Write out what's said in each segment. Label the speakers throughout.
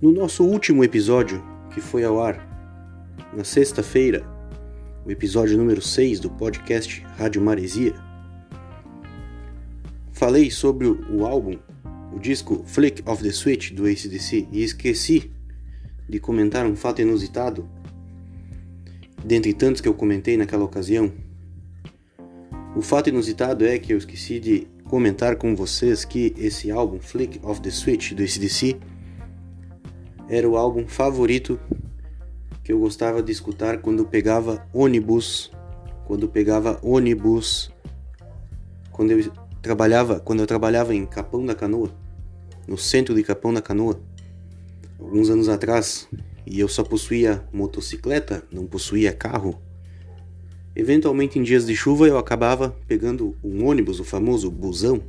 Speaker 1: No nosso último episódio, que foi ao ar na sexta-feira, o episódio número 6 do podcast Rádio Maresia, falei sobre o álbum, o disco Flick of the Switch do ACDC e esqueci de comentar um fato inusitado, dentre tantos que eu comentei naquela ocasião. O fato inusitado é que eu esqueci de comentar com vocês que esse álbum Flick of the Switch do ACDC era o álbum favorito que eu gostava de escutar quando pegava ônibus, quando pegava ônibus, quando eu trabalhava, quando eu trabalhava em Capão da Canoa, no centro de Capão da Canoa, alguns anos atrás, e eu só possuía motocicleta, não possuía carro. Eventualmente em dias de chuva eu acabava pegando um ônibus, o famoso busão.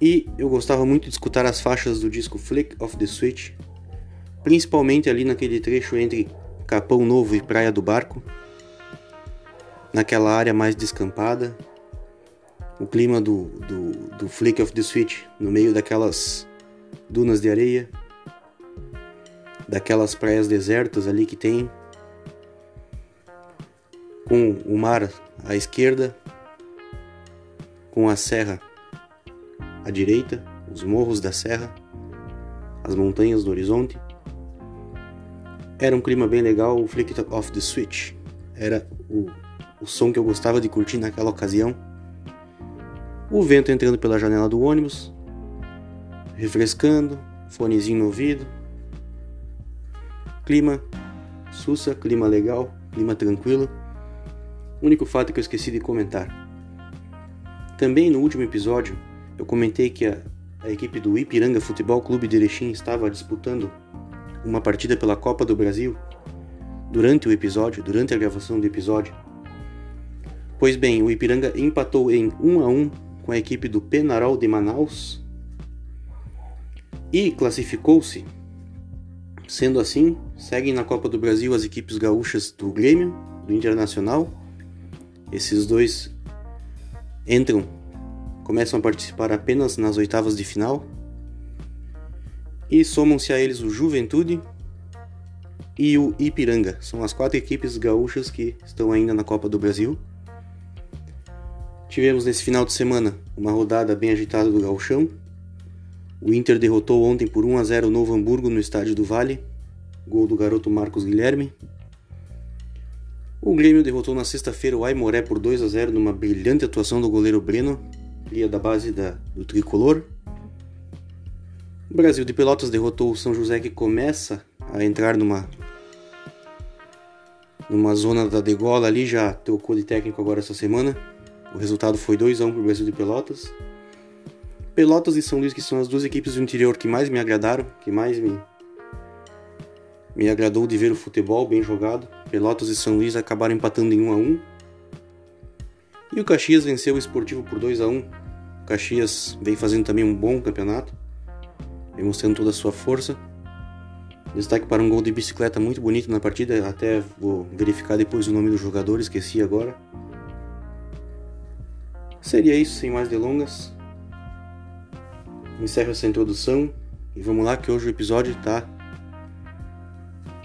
Speaker 1: E eu gostava muito de escutar as faixas do disco Flick of the Switch principalmente ali naquele trecho entre Capão Novo e Praia do Barco, naquela área mais descampada, o clima do, do, do Flick of the Switch no meio daquelas dunas de areia, daquelas praias desertas ali que tem, com o mar à esquerda, com a serra à direita, os morros da serra, as montanhas do horizonte. Era um clima bem legal, o Flick of the Switch era o, o som que eu gostava de curtir naquela ocasião. O vento entrando pela janela do ônibus, refrescando, fonezinho no ouvido. Clima sussa, clima legal, clima tranquilo. Único fato que eu esqueci de comentar. Também no último episódio eu comentei que a, a equipe do Ipiranga Futebol Clube de Erechim estava disputando uma partida pela Copa do Brasil durante o episódio, durante a gravação do episódio. Pois bem, o Ipiranga empatou em 1 a 1 com a equipe do Penarol de Manaus e classificou-se. Sendo assim, seguem na Copa do Brasil as equipes gaúchas do Grêmio, do Internacional. Esses dois entram, começam a participar apenas nas oitavas de final e somam-se a eles o Juventude e o Ipiranga. São as quatro equipes gaúchas que estão ainda na Copa do Brasil. Tivemos nesse final de semana uma rodada bem agitada do Gauchão. O Inter derrotou ontem por 1 a 0 o Novo Hamburgo no Estádio do Vale, gol do garoto Marcos Guilherme. O Grêmio derrotou na sexta-feira o Aimoré por 2 a 0 numa brilhante atuação do goleiro Breno, cria da base da, do tricolor. O Brasil de Pelotas derrotou o São José que começa a entrar numa numa zona da degola ali, já trocou de técnico agora essa semana. O resultado foi 2 a 1 para o Brasil de Pelotas. Pelotas e São Luís que são as duas equipes do interior que mais me agradaram, que mais me me agradou de ver o futebol bem jogado. Pelotas e São Luís acabaram empatando em 1 a 1. E o Caxias venceu o Esportivo por 2 a 1. O Caxias vem fazendo também um bom campeonato mostrando toda a sua força. Destaque para um gol de bicicleta muito bonito na partida, até vou verificar depois o nome do jogador, esqueci agora. Seria isso, sem mais delongas. Encerro essa introdução e vamos lá que hoje o episódio está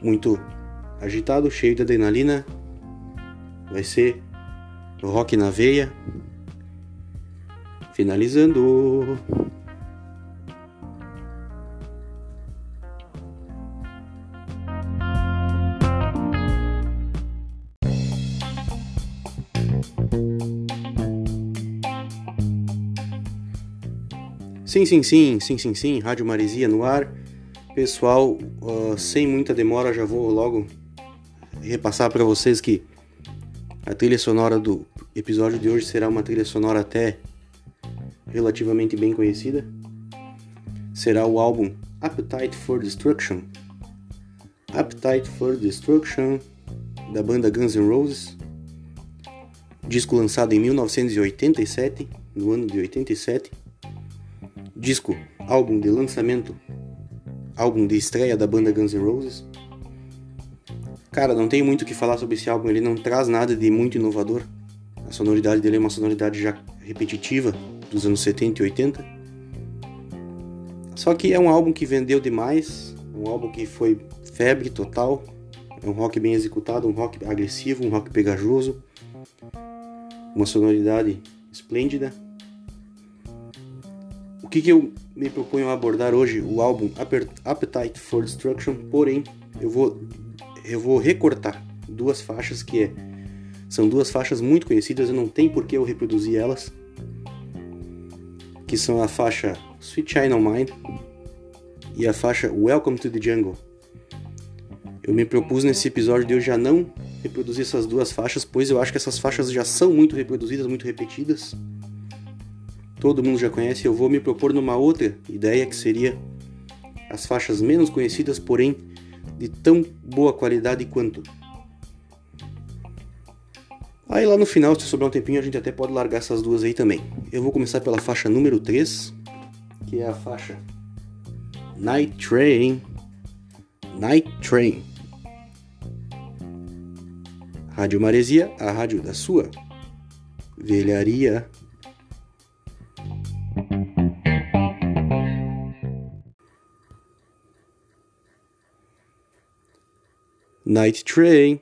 Speaker 1: muito agitado, cheio de adrenalina. Vai ser rock na veia. Finalizando. Sim, sim, sim, sim, sim, sim, Rádio Maresia no ar. Pessoal, uh, sem muita demora, já vou logo repassar para vocês que a trilha sonora do episódio de hoje será uma trilha sonora até relativamente bem conhecida. Será o álbum Appetite for Destruction. Appetite for Destruction da banda Guns N' Roses. Disco lançado em 1987, no ano de 87 disco, álbum de lançamento, álbum de estreia da banda Guns N' Roses. Cara, não tem muito o que falar sobre esse álbum, ele não traz nada de muito inovador. A sonoridade dele é uma sonoridade já repetitiva dos anos 70 e 80. Só que é um álbum que vendeu demais, um álbum que foi febre total, é um rock bem executado, um rock agressivo, um rock pegajoso, uma sonoridade esplêndida. O que, que eu me proponho a abordar hoje? O álbum Appetite for Destruction, porém eu vou, eu vou recortar duas faixas que é, são duas faixas muito conhecidas, eu não tenho por que eu reproduzir elas, que são a faixa Sweet China Mind e a faixa Welcome to the Jungle. Eu me propus nesse episódio de eu já não reproduzir essas duas faixas, pois eu acho que essas faixas já são muito reproduzidas, muito repetidas. Todo mundo já conhece. Eu vou me propor numa outra ideia que seria as faixas menos conhecidas, porém de tão boa qualidade quanto. Aí lá no final, se sobrar um tempinho, a gente até pode largar essas duas aí também. Eu vou começar pela faixa número 3, que é a faixa Night Train. Night Train. Rádio Maresia, a rádio da sua velharia. Night Train,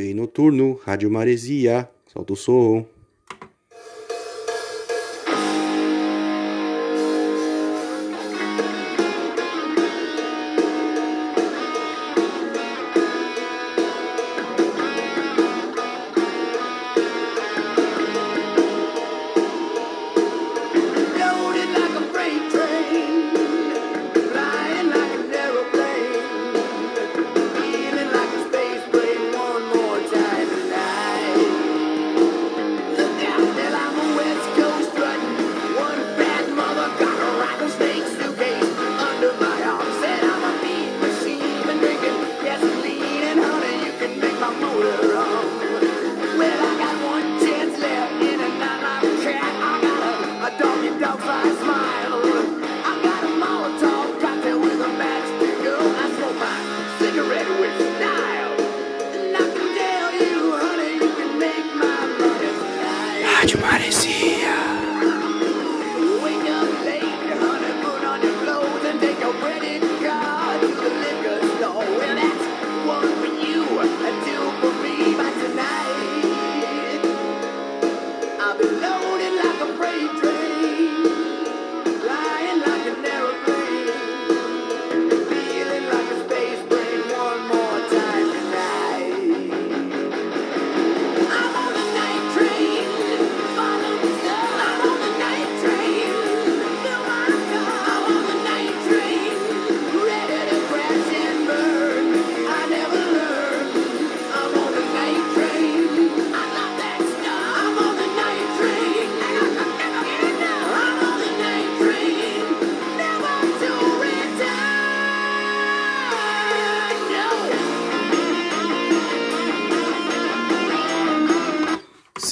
Speaker 1: trem noturno, Rádio Maresia, solta o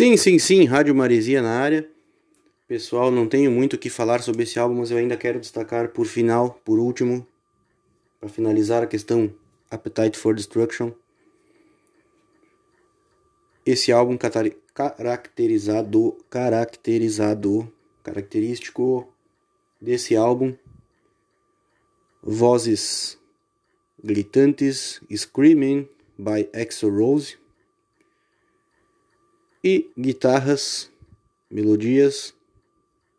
Speaker 1: Sim, sim, sim, Rádio Maresia na área. Pessoal, não tenho muito o que falar sobre esse álbum, mas eu ainda quero destacar por final, por último, para finalizar a questão Appetite for Destruction. Esse álbum caracterizado, caracterizado, característico desse álbum, vozes gritantes, Screaming by Exo Rose e guitarras, melodias,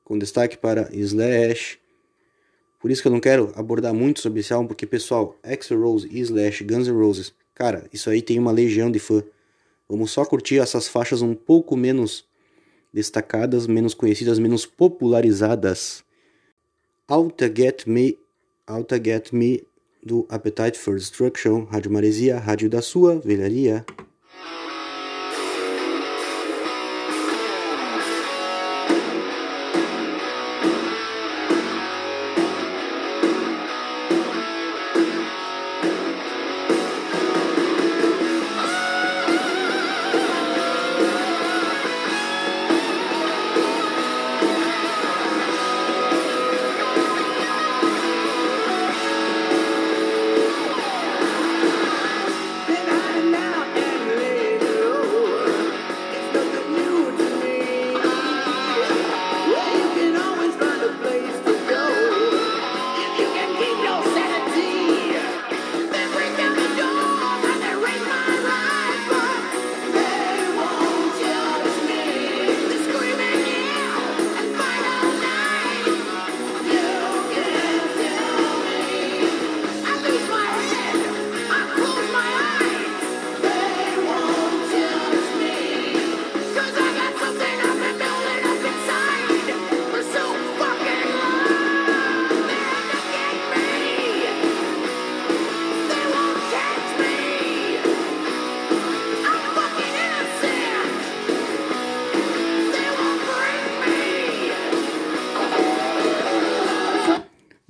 Speaker 1: com destaque para Slash. Por isso que eu não quero abordar muito sobre esse álbum, porque pessoal, Axl Rose, Slash, Guns N' Roses, cara, isso aí tem uma legião de fã. Vamos só curtir essas faixas um pouco menos destacadas, menos conhecidas, menos popularizadas. Alta Get Me, Alta Get Me do Appetite for Destruction, Rádio Maresia, Rádio da Sua Velharia.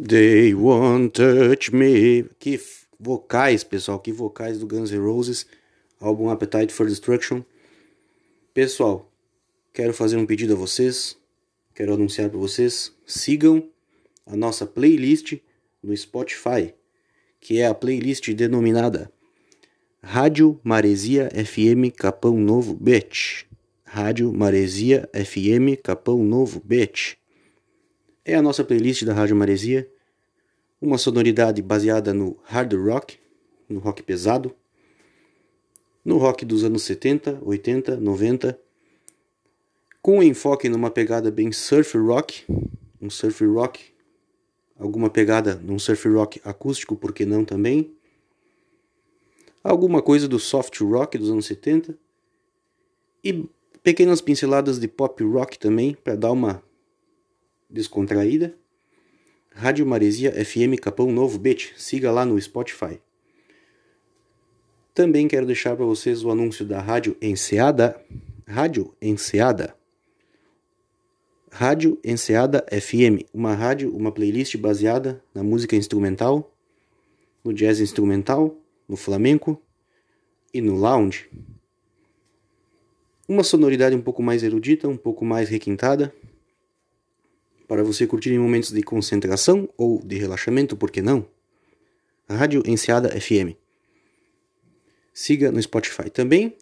Speaker 1: They won't touch me. Que vocais, pessoal, que vocais do Guns N' Roses, álbum Appetite for Destruction. Pessoal, quero fazer um pedido a vocês, quero anunciar para vocês, sigam a nossa playlist no Spotify, que é a playlist denominada Rádio Maresia FM Capão Novo Beach. Rádio Maresia FM Capão Novo Beach. É a nossa playlist da Rádio Maresia, uma sonoridade baseada no hard rock, no rock pesado, no rock dos anos 70, 80, 90, com enfoque numa pegada bem surf rock, um surf rock, alguma pegada num surf rock acústico, por que não também? Alguma coisa do soft rock dos anos 70 e pequenas pinceladas de pop rock também para dar uma descontraída. Rádio Maresia FM Capão Novo Beach, siga lá no Spotify. Também quero deixar para vocês o anúncio da Rádio Enseada, Rádio Enseada. Rádio Enseada FM, uma rádio, uma playlist baseada na música instrumental, no jazz instrumental, no flamenco e no lounge. Uma sonoridade um pouco mais erudita, um pouco mais requintada, para você curtir em momentos de concentração ou de relaxamento, por que não? Rádio Enseada FM. Siga no Spotify também.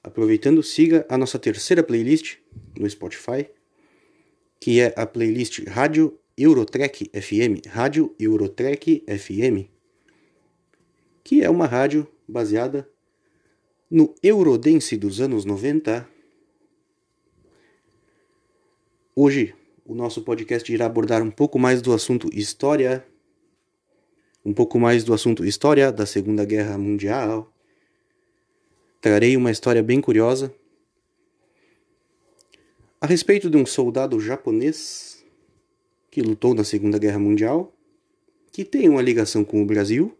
Speaker 1: Aproveitando, siga a nossa terceira playlist no Spotify, que é a playlist Rádio Eurotrek FM, Rádio Eurotrek FM, que é uma rádio baseada no Eurodance dos anos 90. Hoje o nosso podcast irá abordar um pouco mais do assunto história, um pouco mais do assunto história da Segunda Guerra Mundial. Trarei uma história bem curiosa a respeito de um soldado japonês que lutou na Segunda Guerra Mundial, que tem uma ligação com o Brasil,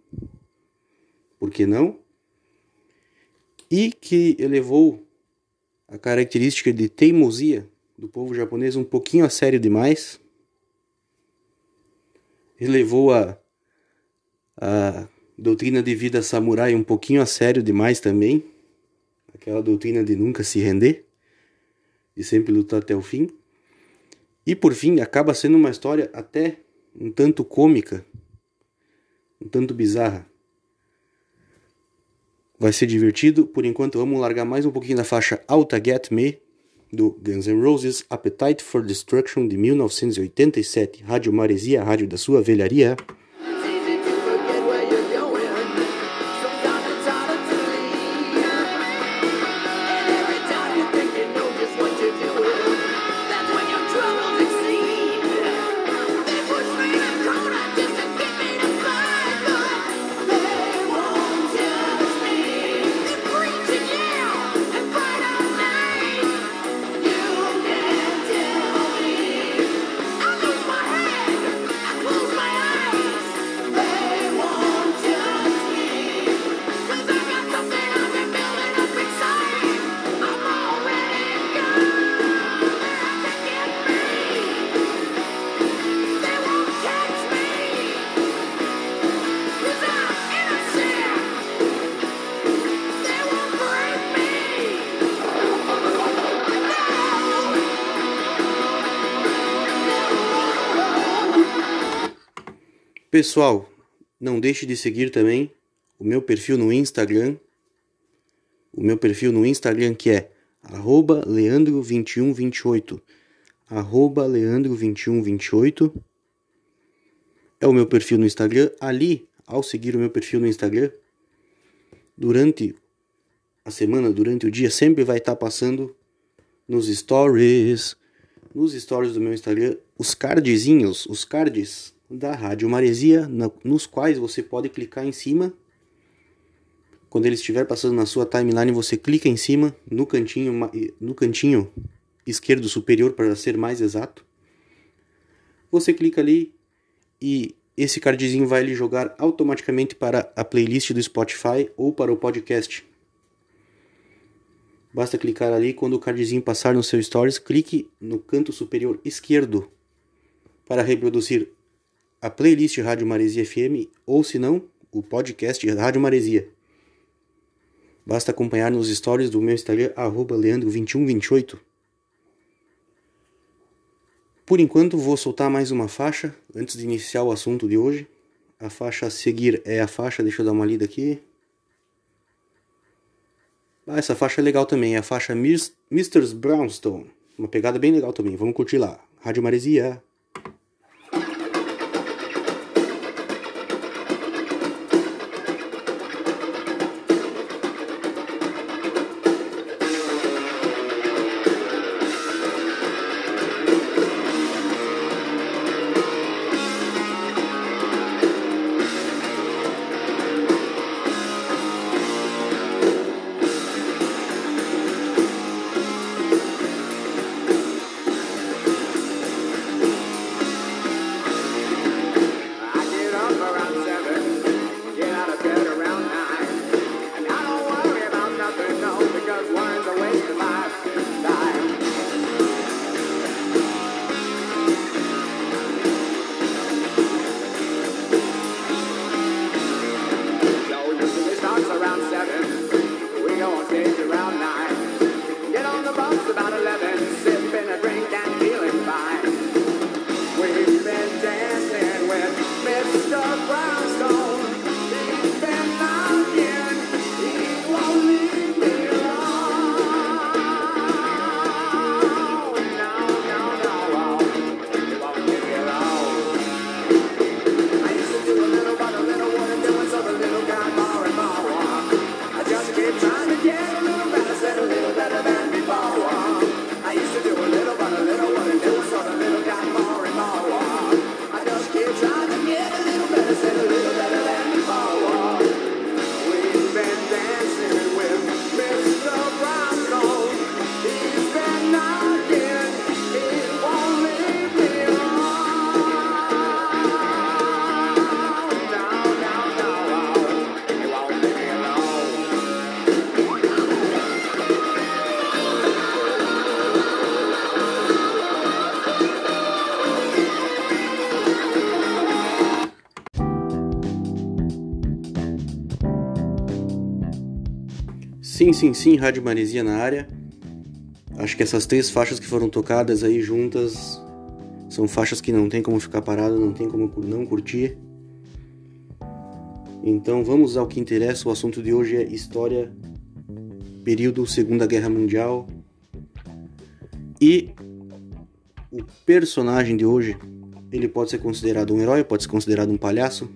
Speaker 1: por que não? E que elevou a característica de teimosia do povo japonês um pouquinho a sério demais. Ele levou a, a doutrina de vida samurai um pouquinho a sério demais também. Aquela doutrina de nunca se render, de sempre lutar até o fim. E por fim, acaba sendo uma história até um tanto cômica, um tanto bizarra. Vai ser divertido. Por enquanto, vamos largar mais um pouquinho da faixa Alta Get Me, do Guns N' Roses Appetite for Destruction de 1987, Rádio Maresia, rádio da sua velharia. Pessoal, não deixe de seguir também o meu perfil no Instagram. O meu perfil no Instagram que é leandro2128. leandro2128 é o meu perfil no Instagram. Ali, ao seguir o meu perfil no Instagram, durante a semana, durante o dia, sempre vai estar passando nos stories, nos stories do meu Instagram, os cardzinhos, os cards da Rádio Maresia, nos quais você pode clicar em cima. Quando ele estiver passando na sua timeline, você clica em cima, no cantinho, no cantinho esquerdo superior, para ser mais exato. Você clica ali e esse cardzinho vai lhe jogar automaticamente para a playlist do Spotify ou para o podcast. Basta clicar ali quando o cardzinho passar no seu stories, clique no canto superior esquerdo para reproduzir a playlist Rádio Maresia FM ou, se não, o podcast Rádio Maresia. Basta acompanhar nos stories do meu Instagram, leandro2128. Por enquanto, vou soltar mais uma faixa antes de iniciar o assunto de hoje. A faixa a seguir é a faixa, deixa eu dar uma lida aqui. Ah, essa faixa é legal também, é a faixa Mr. Brownstone. Uma pegada bem legal também, vamos curtir lá. Rádio Maresia. Sim, sim, Rádio Maresia na área. Acho que essas três faixas que foram tocadas aí juntas são faixas que não tem como ficar parado, não tem como não curtir. Então vamos ao que interessa. O assunto de hoje é história, período Segunda Guerra Mundial. E o personagem de hoje, ele pode ser considerado um herói, pode ser considerado um palhaço,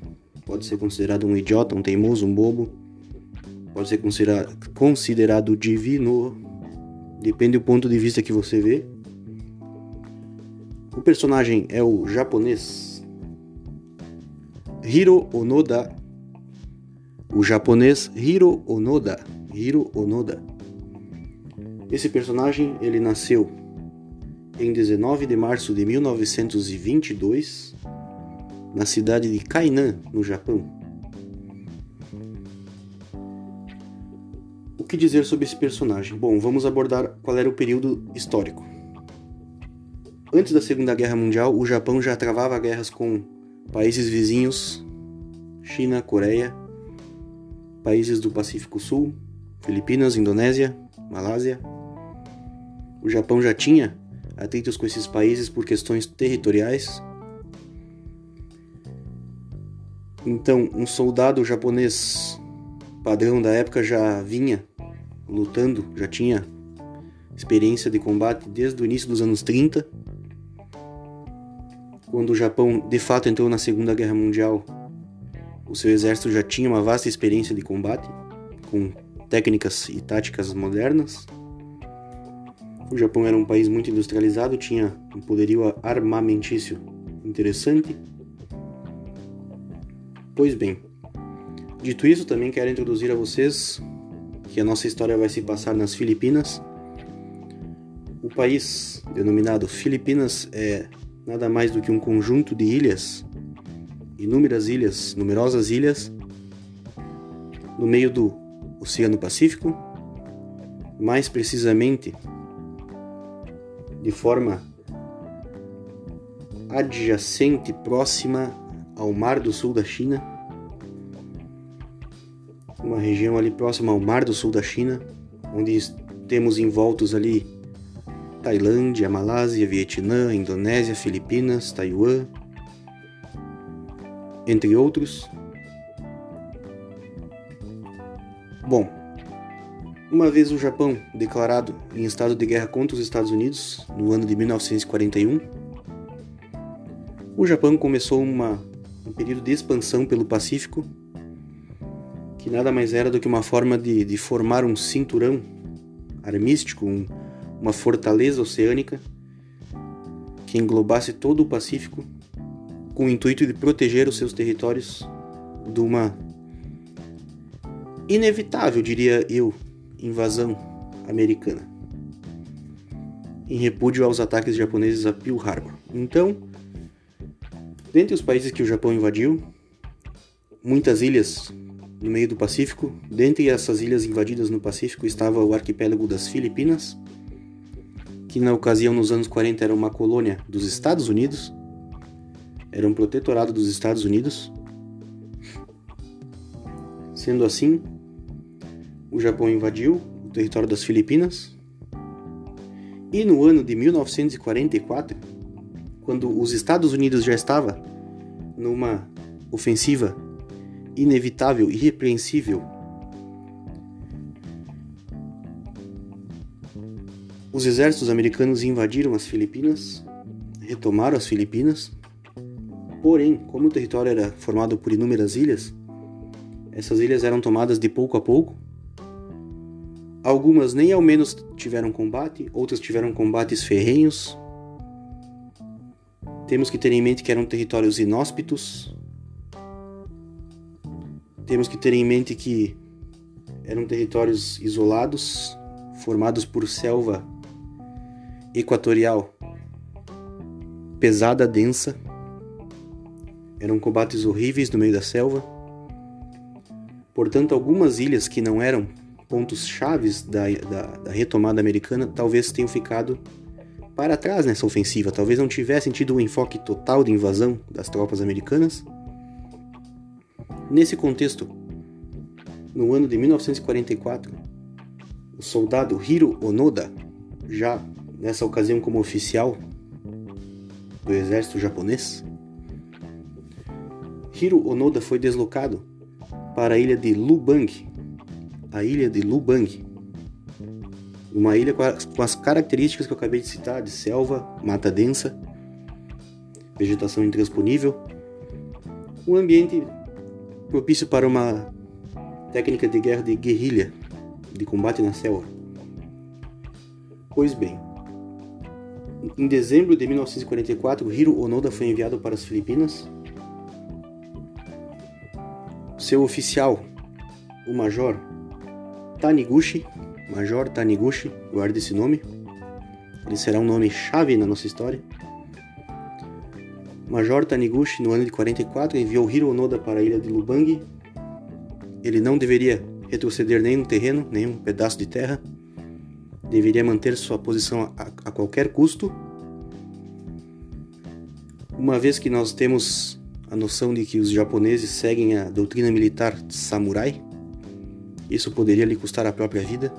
Speaker 1: pode ser considerado um idiota, um teimoso, um bobo pode ser considerado, considerado divino, depende do ponto de vista que você vê. O personagem é o japonês Hiro Onoda. O japonês Hiro Onoda. Hiro Onoda. Esse personagem ele nasceu em 19 de março de 1922 na cidade de Kainan, no Japão. Que dizer sobre esse personagem? Bom, vamos abordar qual era o período histórico. Antes da Segunda Guerra Mundial, o Japão já travava guerras com países vizinhos, China, Coreia, países do Pacífico Sul, Filipinas, Indonésia, Malásia. O Japão já tinha atritos com esses países por questões territoriais. Então, um soldado japonês padrão da época já vinha lutando, já tinha experiência de combate desde o início dos anos 30. Quando o Japão de fato entrou na Segunda Guerra Mundial, o seu exército já tinha uma vasta experiência de combate, com técnicas e táticas modernas. O Japão era um país muito industrializado, tinha um poderio armamentício interessante. Pois bem, dito isso, também quero introduzir a vocês que a nossa história vai se passar nas Filipinas. O país denominado Filipinas é nada mais do que um conjunto de ilhas, inúmeras ilhas, numerosas ilhas, no meio do Oceano Pacífico, mais precisamente de forma adjacente, próxima ao Mar do Sul da China, uma região ali próxima ao Mar do Sul da China, onde temos envoltos ali Tailândia, Malásia, Vietnã, Indonésia, Filipinas, Taiwan, entre outros. Bom, uma vez o Japão declarado em estado de guerra contra os Estados Unidos, no ano de 1941, o Japão começou uma, um período de expansão pelo Pacífico, que nada mais era do que uma forma de, de formar um cinturão armístico, um, uma fortaleza oceânica que englobasse todo o Pacífico com o intuito de proteger os seus territórios de uma inevitável, diria eu, invasão americana, em repúdio aos ataques japoneses a Pearl Harbor. Então, dentre os países que o Japão invadiu, muitas ilhas no meio do Pacífico, dentre essas ilhas invadidas no Pacífico estava o arquipélago das Filipinas, que na ocasião nos anos 40 era uma colônia dos Estados Unidos, era um protetorado dos Estados Unidos. Sendo assim, o Japão invadiu o território das Filipinas. E no ano de 1944, quando os Estados Unidos já estava numa ofensiva inevitável, irrepreensível Os exércitos americanos invadiram as Filipinas, retomaram as Filipinas. Porém, como o território era formado por inúmeras ilhas, essas ilhas eram tomadas de pouco a pouco. Algumas nem ao menos tiveram combate, outras tiveram combates ferrenhos. Temos que ter em mente que eram territórios inóspitos. Temos que ter em mente que eram territórios isolados, formados por selva equatorial pesada, densa. Eram combates horríveis no meio da selva. Portanto, algumas ilhas que não eram pontos chaves da, da, da, retomada americana talvez tenham ficado para trás nessa ofensiva. Talvez não tivessem tido o um enfoque total de invasão das tropas americanas. Nesse contexto, no ano de 1944, o soldado Hiro Onoda, já nessa ocasião como oficial do exército japonês, Hiro Onoda foi deslocado para a ilha de Lubang, a ilha de Lubang, uma ilha com as características que eu acabei de citar, de selva, mata densa, vegetação intransponível, um ambiente propício para uma técnica de guerra de guerrilha, de combate na selva. Pois bem, em dezembro de 1944, Hiro Onoda foi enviado para as Filipinas. Seu oficial, o Major Taniguchi, Major Taniguchi, guarde esse nome. Ele será um nome chave na nossa história. Major Taniguchi, no ano de 44, enviou Hiro Onoda para a ilha de Lubang. Ele não deveria retroceder nem um terreno, nem um pedaço de terra deveria manter sua posição a, a qualquer custo, uma vez que nós temos a noção de que os japoneses seguem a doutrina militar samurai, isso poderia lhe custar a própria vida.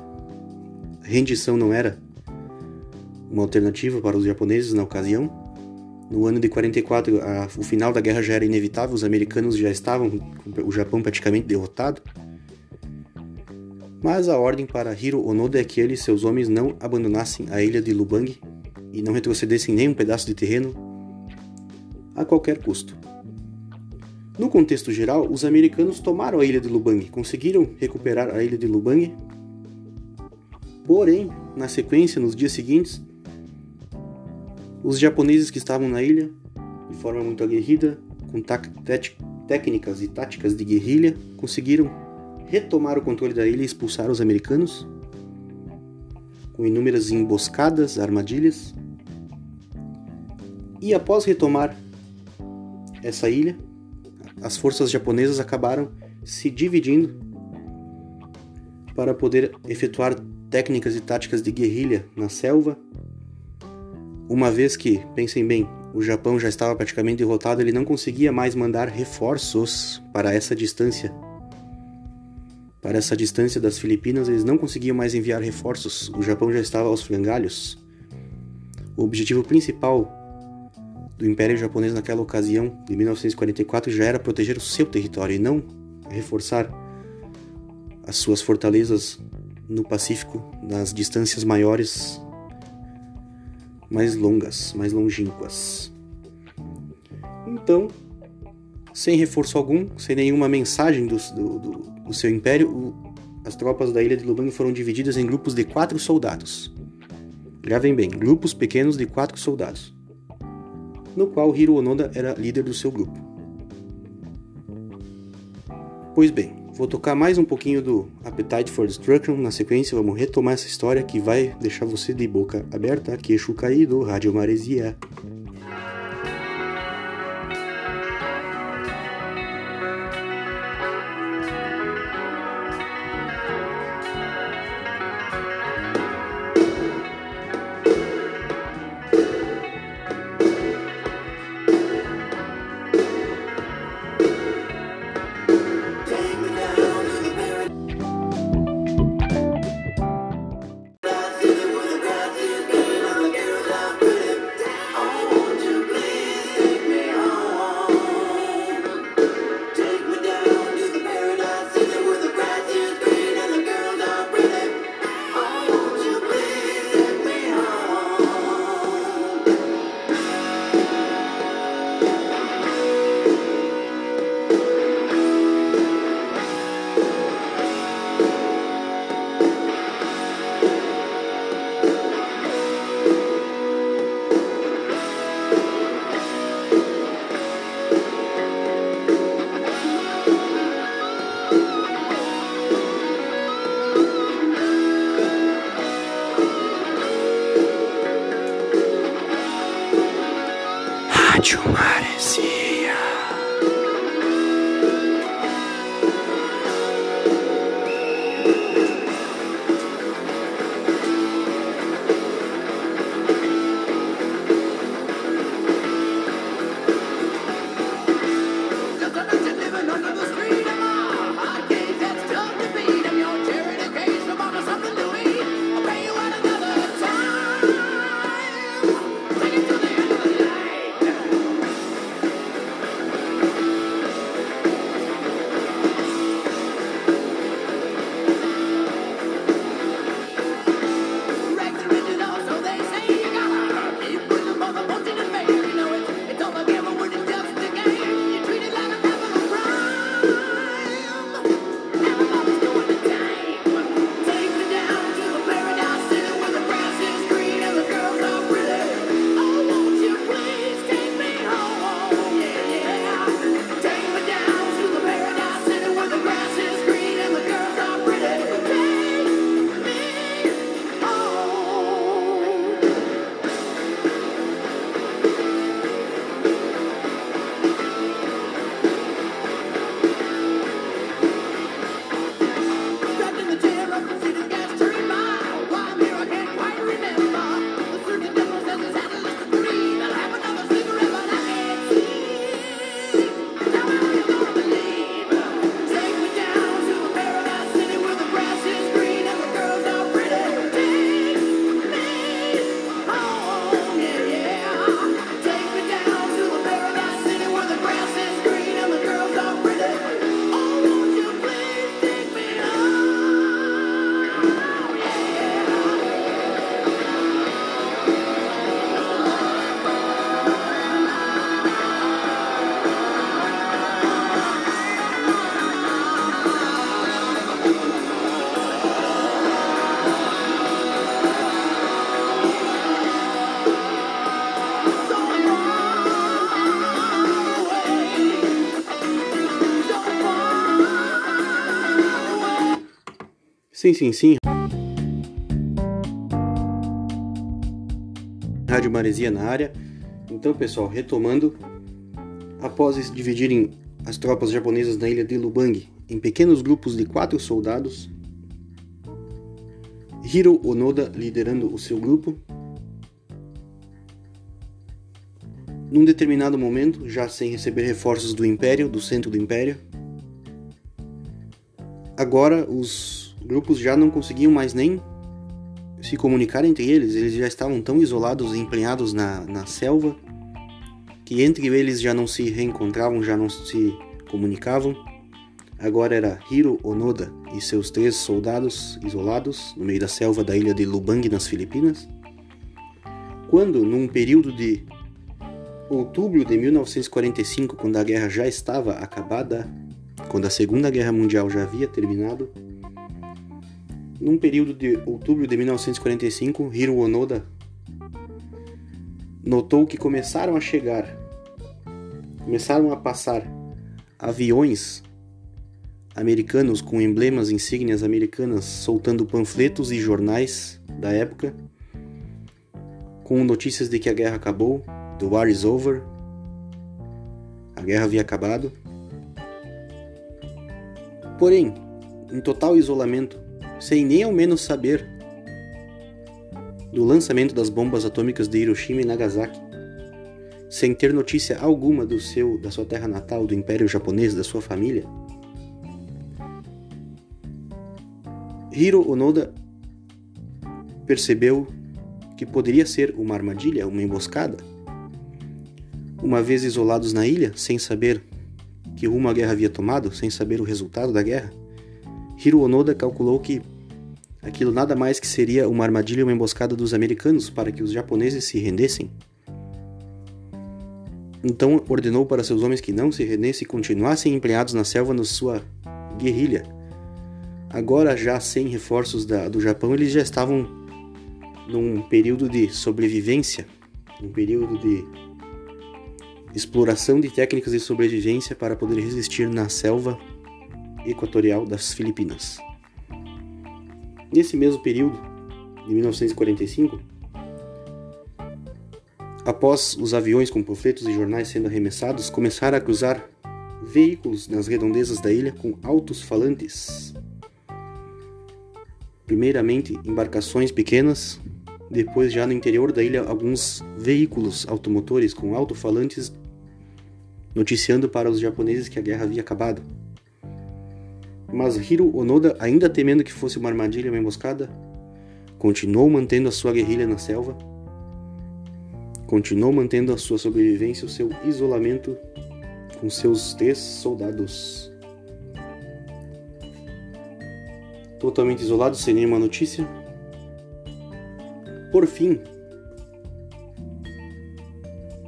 Speaker 1: A rendição não era uma alternativa para os japoneses na ocasião. No ano de 44, a, o final da guerra já era inevitável, os americanos já estavam com o Japão praticamente derrotado. Mas a ordem para Hiro Onoda é que ele e seus homens não abandonassem a ilha de Lubang e não retrocedessem nem um pedaço de terreno a qualquer custo. No contexto geral, os americanos tomaram a ilha de Lubang, conseguiram recuperar a ilha de Lubang. Porém, na sequência, nos dias seguintes, os japoneses que estavam na ilha, de forma muito aguerrida, com técnicas e táticas de guerrilha, conseguiram retomar o controle da ilha e expulsar os americanos, com inúmeras emboscadas, armadilhas. E após retomar essa ilha, as forças japonesas acabaram se dividindo para poder efetuar técnicas e táticas de guerrilha na selva, uma vez que, pensem bem,
Speaker 2: o Japão já estava praticamente derrotado, ele não conseguia mais mandar reforços para essa distância. Para essa distância das Filipinas, eles não conseguiam mais enviar reforços. O Japão já estava aos frangalhos. O objetivo principal do Império Japonês naquela ocasião, de 1944, já era proteger o seu território e não reforçar as suas fortalezas no Pacífico, nas distâncias maiores, mais longas, mais longínquas. Então, sem reforço algum, sem nenhuma mensagem do, do, do, do seu império, o, as tropas da ilha de Lubang foram divididas em grupos de quatro soldados. Gravem bem, grupos pequenos de quatro soldados, no qual Hiro Onoda era líder do seu grupo. Pois bem, Vou tocar mais um pouquinho do Appetite for Destruction. Na sequência, vamos retomar essa história que vai deixar você de boca aberta, queixo caído, rádio maresia. Sim, sim, sim. Rádio Maresia na área. Então, pessoal, retomando, após dividirem as tropas japonesas na ilha de Lubang em pequenos grupos de quatro soldados, Hiro Onoda liderando o seu grupo,
Speaker 1: num determinado momento, já sem receber reforços do Império, do centro do Império, agora os grupos já não conseguiam mais nem se comunicar entre eles, eles já estavam tão isolados e empenhados na, na selva que entre eles já não se reencontravam, já não se comunicavam. Agora era Hiro Onoda e seus três soldados isolados no meio da selva da ilha de Lubang, nas Filipinas. Quando, num período de outubro de 1945, quando a guerra já estava acabada, quando a Segunda Guerra Mundial já havia terminado, num período de outubro de 1945, Hiro Onoda notou que começaram a chegar, começaram a passar aviões americanos com emblemas, insígnias americanas, soltando panfletos e jornais da época, com notícias de que a guerra acabou, the war is over, a guerra havia acabado. Porém, em total isolamento, sem nem ao menos saber do lançamento das bombas atômicas de Hiroshima e Nagasaki, sem ter notícia alguma do seu da sua terra natal, do Império Japonês, da sua família. Hiro Onoda percebeu que poderia ser uma armadilha, uma emboscada. Uma vez isolados na ilha, sem saber que rumo a guerra havia tomado, sem saber o resultado da guerra, Hiro Onoda calculou que aquilo nada mais que seria uma armadilha e uma emboscada dos americanos para que os japoneses se rendessem. Então ordenou para seus homens que não se rendessem e continuassem empenhados na selva na sua guerrilha. Agora, já sem reforços da, do Japão, eles já estavam num período de sobrevivência, um período de exploração de técnicas de sobrevivência para poder resistir na selva equatorial das Filipinas. Nesse mesmo período, de 1945, após os aviões com panfletos e jornais sendo arremessados, começaram a cruzar veículos nas redondezas da ilha com altos falantes. Primeiramente, embarcações pequenas, depois já no interior da ilha alguns veículos automotores com alto-falantes noticiando para os japoneses que a guerra havia acabado. Mas Hiro Onoda, ainda temendo que fosse uma armadilha uma emboscada, continuou mantendo a sua guerrilha na selva, continuou mantendo a sua sobrevivência, o seu isolamento com seus três soldados. Totalmente isolados, sem nenhuma notícia. Por fim,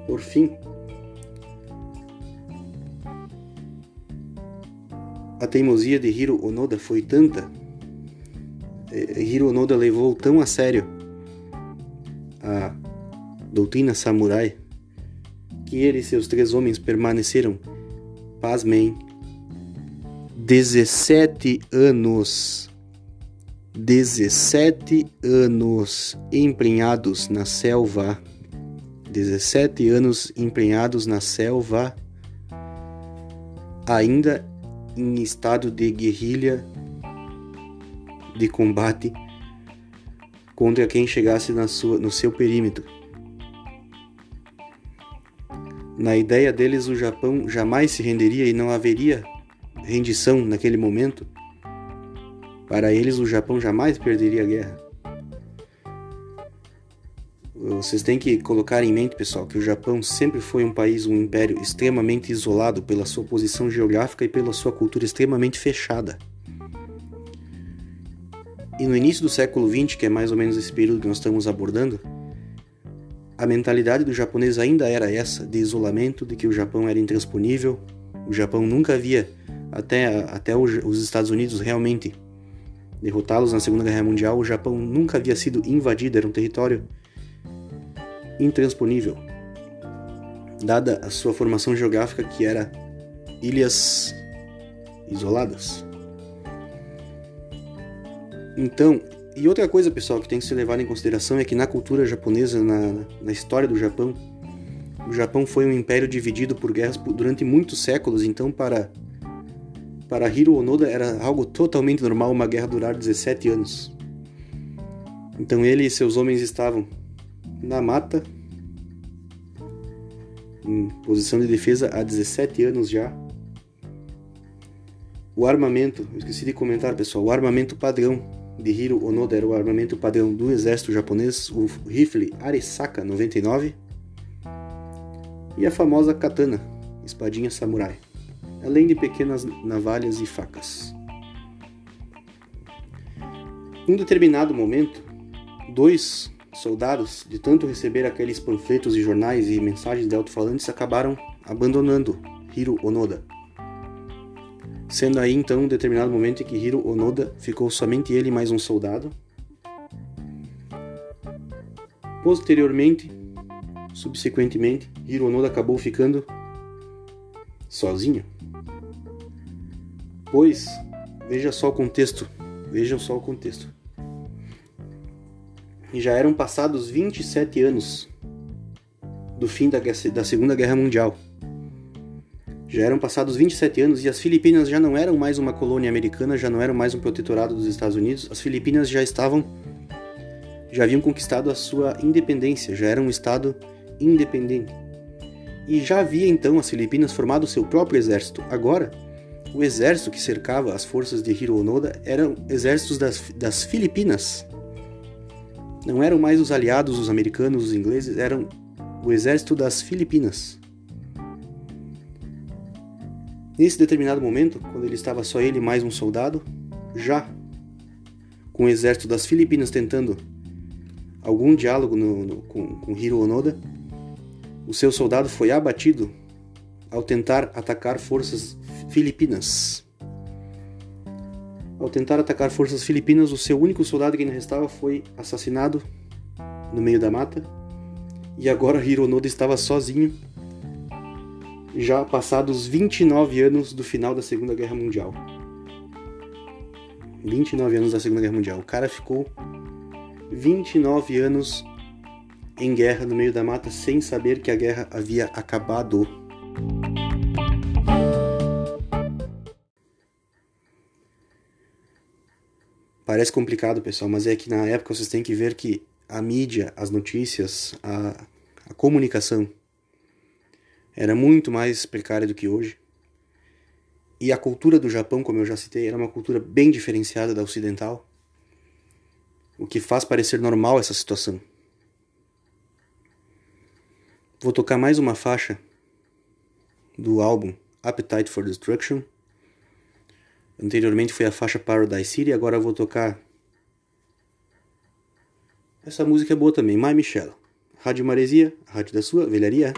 Speaker 1: por fim, A teimosia de Hiro Onoda foi tanta, é, Hiro Onoda levou tão a sério a doutrina samurai que ele e seus três homens permaneceram, pasmem, 17 anos. 17 anos empenhados na selva. 17 anos empenhados na selva, ainda em estado de guerrilha de combate contra quem chegasse na sua, no seu perímetro. Na ideia deles, o Japão jamais se renderia e não haveria rendição naquele momento. Para eles, o Japão jamais perderia a guerra. Vocês têm que colocar em mente, pessoal, que o Japão sempre foi um país, um império extremamente isolado pela sua posição geográfica e pela sua cultura extremamente fechada. E no início do século XX, que é mais ou menos esse período que nós estamos abordando, a mentalidade do japonês ainda era essa, de isolamento, de que o Japão era intransponível, o Japão nunca havia, até, até os Estados Unidos realmente derrotá-los na Segunda Guerra Mundial, o Japão nunca havia sido invadido, era um território intransponível, dada a sua formação geográfica que era ilhas isoladas. Então, e outra coisa, pessoal, que tem que ser levada em consideração é que na cultura japonesa, na, na história do Japão, o Japão foi um império dividido por guerras durante muitos séculos, então para para Hiro Onoda era algo totalmente normal uma guerra durar 17 anos. Então ele e seus homens estavam na mata, em posição de defesa há 17 anos já. O armamento, eu esqueci de comentar pessoal, o armamento padrão de Hiro Onoda era o armamento padrão do exército japonês, o rifle Aresaka 99 e a famosa katana, espadinha samurai, além de pequenas navalhas e facas. Em um determinado momento, dois soldados, de tanto receber aqueles panfletos e jornais e mensagens de alto-falantes, acabaram abandonando Hiro Onoda. Sendo aí então um determinado momento em que Hiro Onoda ficou somente ele mais um soldado. Posteriormente, subsequentemente, Hiro Onoda acabou ficando sozinho. Pois, veja só o contexto, vejam só o contexto e já eram passados 27 anos do fim da, da Segunda Guerra Mundial. Já eram passados 27 anos e as Filipinas já não eram mais uma colônia americana, já não eram mais um protetorado dos Estados Unidos. As Filipinas já estavam já haviam conquistado a sua independência, já eram um estado independente. E já havia então as Filipinas formado seu próprio exército. Agora, o exército que cercava as forças de Hiro Onoda eram exércitos das, das Filipinas, não eram mais os aliados, os americanos, os ingleses, eram o exército das Filipinas. Nesse determinado momento, quando ele estava só ele mais um soldado, já com o exército das Filipinas tentando algum diálogo no, no, com, com Hiro Onoda, o seu soldado foi abatido ao tentar atacar forças filipinas. Ao tentar atacar forças filipinas, o seu único soldado que ainda restava foi assassinado no meio da mata. E agora Hironoda estava sozinho, já passados 29 anos do final da Segunda Guerra Mundial. 29 anos da Segunda Guerra Mundial. O cara ficou 29 anos em guerra no meio da mata sem saber que a guerra havia acabado. Parece complicado, pessoal, mas é que na época vocês têm que ver que a mídia, as notícias, a, a comunicação era muito mais precária do que hoje. E a cultura do Japão, como eu já citei, era uma cultura bem diferenciada da ocidental, o que faz parecer normal essa situação. Vou tocar mais uma faixa do álbum Appetite for Destruction Anteriormente foi a faixa Paradise City, agora vou tocar. Essa música é boa também, My Michelle. Rádio Maresia, rádio da sua velharia.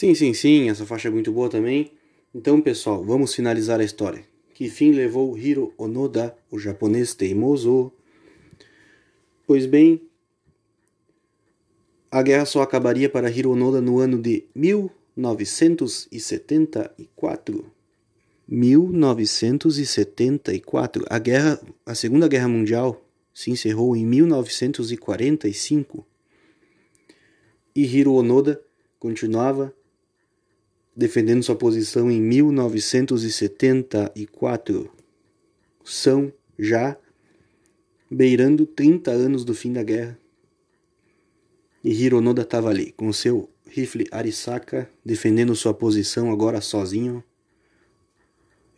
Speaker 1: Sim, sim, sim, essa faixa é muito boa também. Então, pessoal, vamos finalizar a história. Que fim levou Hiro Onoda, o japonês teimoso? Pois bem, a guerra só acabaria para Hiro Onoda no ano de 1974. 1974. A guerra, a Segunda Guerra Mundial se encerrou em 1945. E Hiro Onoda continuava defendendo sua posição em 1974. São já beirando 30 anos do fim da guerra. E Hironoda estava ali, com seu rifle Arisaka, defendendo sua posição agora sozinho.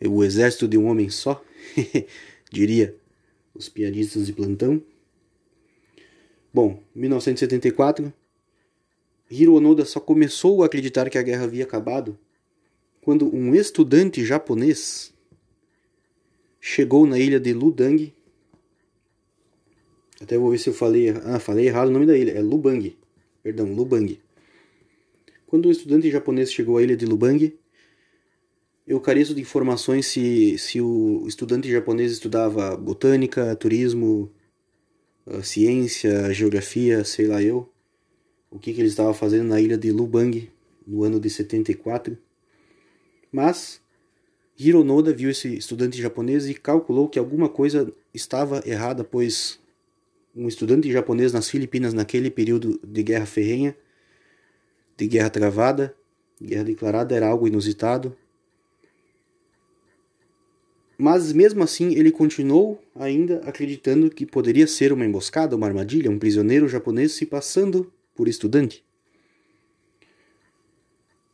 Speaker 1: O exército de um homem só, diria os piadistas de plantão. Bom, 1974, Hiro Onoda só começou a acreditar que a guerra havia acabado quando um estudante japonês chegou na ilha de Ludang até vou ver se eu falei. Ah, falei errado o nome da ilha. É Lubang. Perdão, Lubang. Quando o estudante japonês chegou à ilha de Lubang, eu careço de informações se, se o estudante japonês estudava botânica, turismo, ah, ciência, geografia, sei lá eu. O que, que ele estava fazendo na ilha de Lubang no ano de 74. Mas Hironoda viu esse estudante japonês e calculou que alguma coisa estava errada, pois um estudante japonês nas Filipinas naquele período de guerra ferrenha, de guerra travada, guerra declarada, era algo inusitado. Mas mesmo assim, ele continuou ainda acreditando que poderia ser uma emboscada, uma armadilha, um prisioneiro japonês se passando por estudante.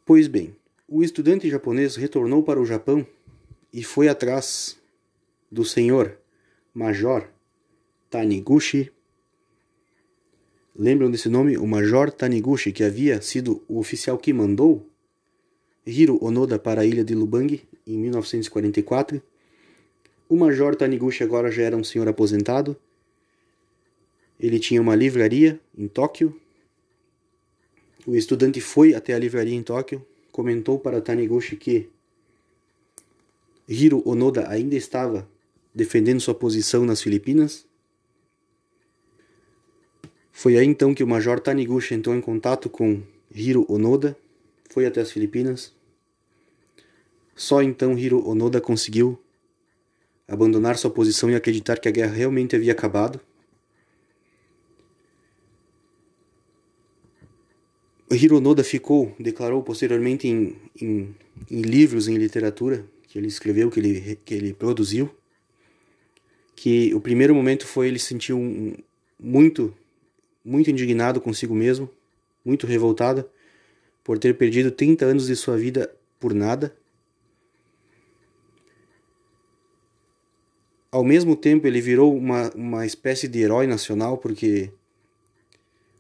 Speaker 1: Pois bem, o estudante japonês retornou para o Japão e foi atrás do senhor Major Taniguchi. Lembram desse nome? O Major Taniguchi, que havia sido o oficial que mandou Hiro Onoda para a ilha de Lubang em 1944. O Major Taniguchi agora já era um senhor aposentado. Ele tinha uma livraria em Tóquio. O estudante foi até a livraria em Tóquio, comentou para Taniguchi que Hiro Onoda ainda estava defendendo sua posição nas Filipinas foi aí então que o Major Taniguchi entrou em contato com Hiro Onoda, foi até as Filipinas. Só então Hiro Onoda conseguiu abandonar sua posição e acreditar que a guerra realmente havia acabado. Hiro Onoda ficou, declarou posteriormente em, em, em livros, em literatura, que ele escreveu, que ele, que ele produziu, que o primeiro momento foi ele sentiu um, muito muito indignado consigo mesmo, muito revoltado por ter perdido 30 anos de sua vida por nada. Ao mesmo tempo, ele virou uma, uma espécie de herói nacional, porque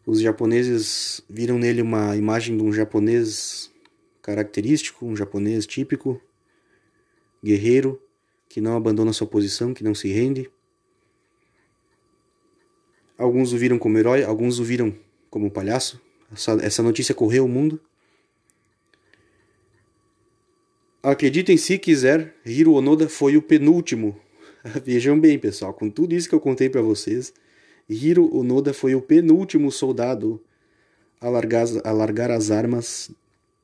Speaker 1: os japoneses viram nele uma imagem de um japonês característico, um japonês típico, guerreiro, que não abandona sua posição, que não se rende. Alguns o viram como herói, alguns o viram como palhaço. Essa, essa notícia correu o mundo. Acreditem se quiser, Hiro Onoda foi o penúltimo. Vejam bem, pessoal, com tudo isso que eu contei para vocês, Hiro Onoda foi o penúltimo soldado a largar, a largar as armas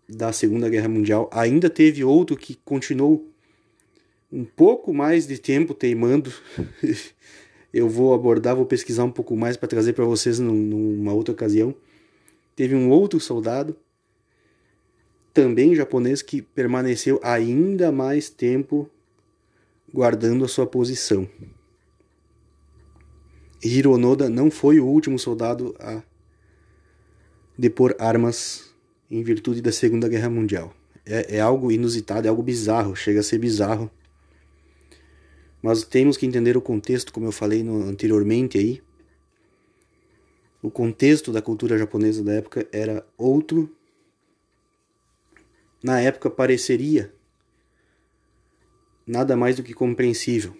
Speaker 1: da Segunda Guerra Mundial. Ainda teve outro que continuou um pouco mais de tempo teimando eu vou abordar, vou pesquisar um pouco mais para trazer para vocês numa outra ocasião. Teve um outro soldado, também japonês, que permaneceu ainda mais tempo guardando a sua posição. Hironoda não foi o último soldado a depor armas em virtude da Segunda Guerra Mundial. É, é algo inusitado, é algo bizarro, chega a ser bizarro mas temos que entender o contexto, como eu falei no, anteriormente aí. O contexto da cultura japonesa da época era outro. Na época pareceria nada mais do que compreensível.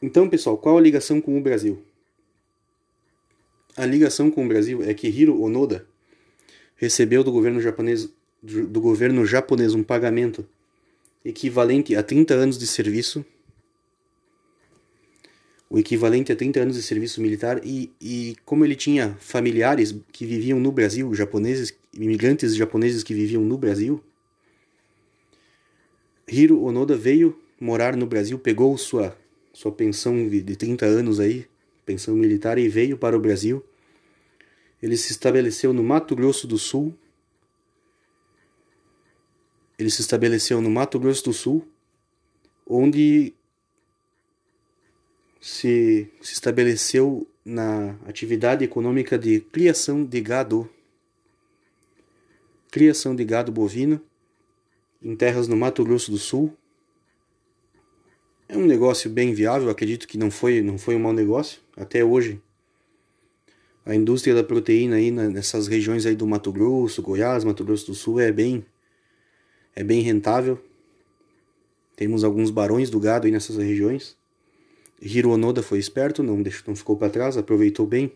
Speaker 1: Então, pessoal, qual a ligação com o Brasil? A ligação com o Brasil é que Hiro Onoda recebeu do governo japonês do governo japonês um pagamento equivalente a 30 anos de serviço o equivalente a 30 anos de serviço militar e, e como ele tinha familiares que viviam no Brasil, japoneses, imigrantes japoneses que viviam no Brasil, Hiro Onoda veio morar no Brasil, pegou sua sua pensão de 30 anos aí, pensão militar e veio para o Brasil. Ele se estabeleceu no Mato Grosso do Sul. Ele se estabeleceu no Mato Grosso do Sul, onde se, se estabeleceu na atividade econômica de criação de gado, criação de gado bovino em terras no Mato Grosso do Sul. É um negócio bem viável, acredito que não foi, não foi um mau negócio até hoje. A indústria da proteína aí nessas regiões aí do Mato Grosso, Goiás, Mato Grosso do Sul é bem é bem rentável. Temos alguns barões do gado aí nessas regiões. Hiro Onoda foi esperto, não, deixou, não ficou para trás, aproveitou bem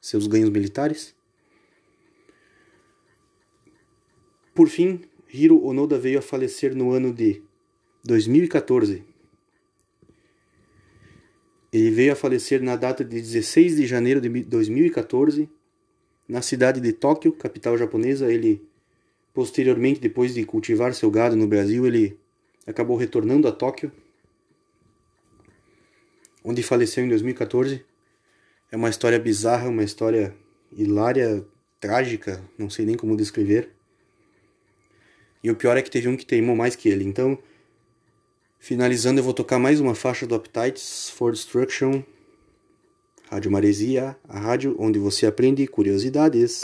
Speaker 1: seus ganhos militares. Por fim, Hiro Onoda veio a falecer no ano de 2014. Ele veio a falecer na data de 16 de janeiro de 2014, na cidade de Tóquio, capital japonesa. Ele, posteriormente, depois de cultivar seu gado no Brasil, ele acabou retornando a Tóquio onde faleceu em 2014. É uma história bizarra, uma história hilária, trágica, não sei nem como descrever. E o pior é que teve um que teimou mais que ele. Então, finalizando, eu vou tocar mais uma faixa do Appetites for Destruction, Rádio Maresia, a rádio onde você aprende curiosidades.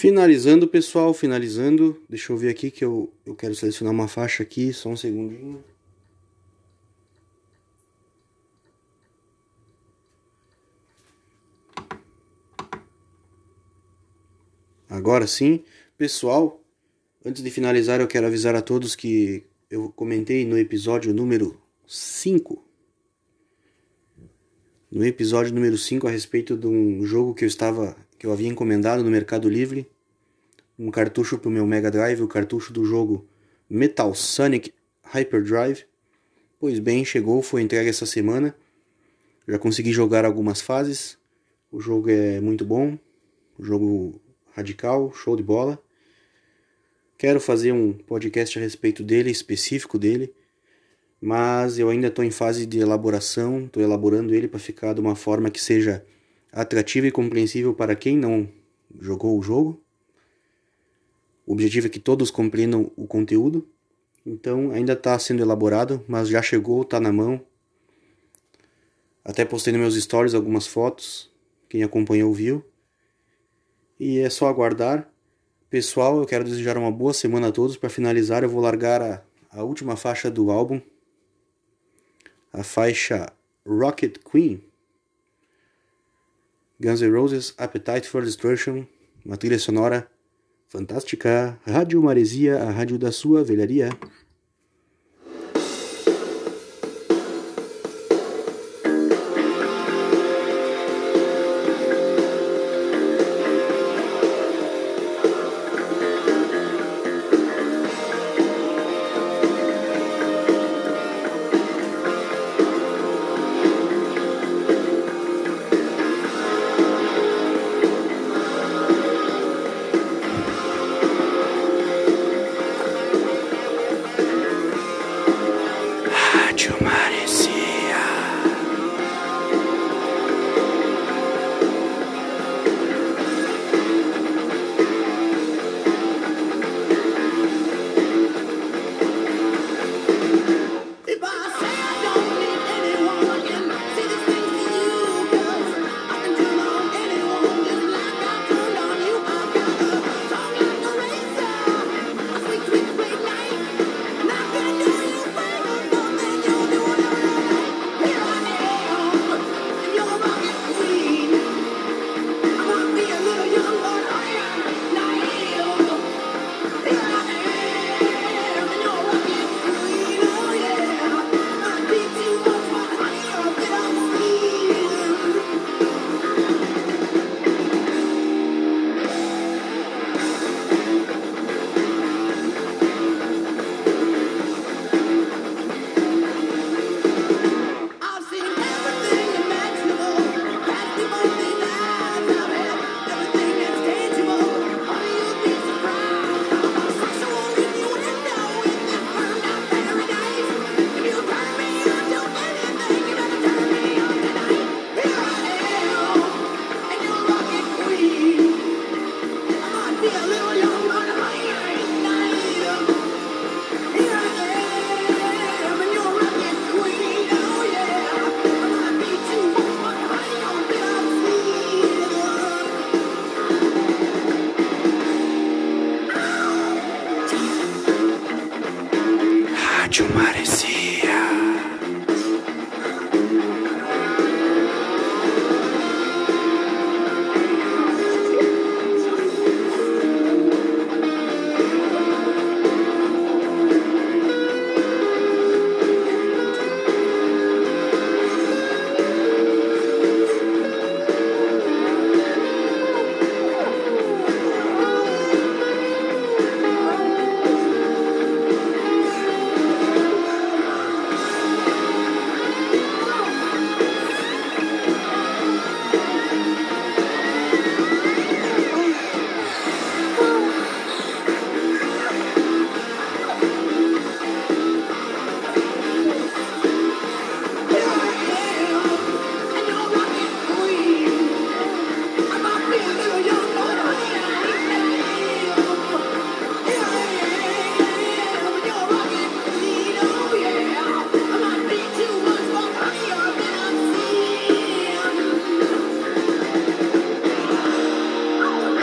Speaker 1: Finalizando, pessoal, finalizando. Deixa eu ver aqui que eu, eu quero selecionar uma faixa aqui, só um segundinho. Agora sim, pessoal, antes de finalizar, eu quero avisar a todos que eu comentei no episódio número 5. No episódio número 5 a respeito de um jogo que eu estava que eu havia encomendado no Mercado Livre, um cartucho para o meu Mega Drive, o cartucho do jogo Metal Sonic Hyperdrive. Pois bem, chegou, foi entregue essa semana. Já consegui jogar algumas fases. O jogo é muito bom, jogo radical, show de bola. Quero fazer um podcast a respeito dele, específico dele, mas eu ainda estou em fase de elaboração, estou elaborando ele para ficar de uma forma que seja atrativa e compreensível para quem não jogou o jogo. O objetivo é que todos compreendam o conteúdo. Então ainda está sendo elaborado, mas já chegou, está na mão. Até postei nos meus stories algumas fotos. Quem acompanhou viu. E é só aguardar. Pessoal, eu quero desejar uma boa semana a todos. Para finalizar, eu vou largar a, a última faixa do álbum. A faixa Rocket Queen. Guns N' Roses Appetite for Destruction, uma trilha sonora fantástica. Rádio Maresia, a rádio da sua velharia.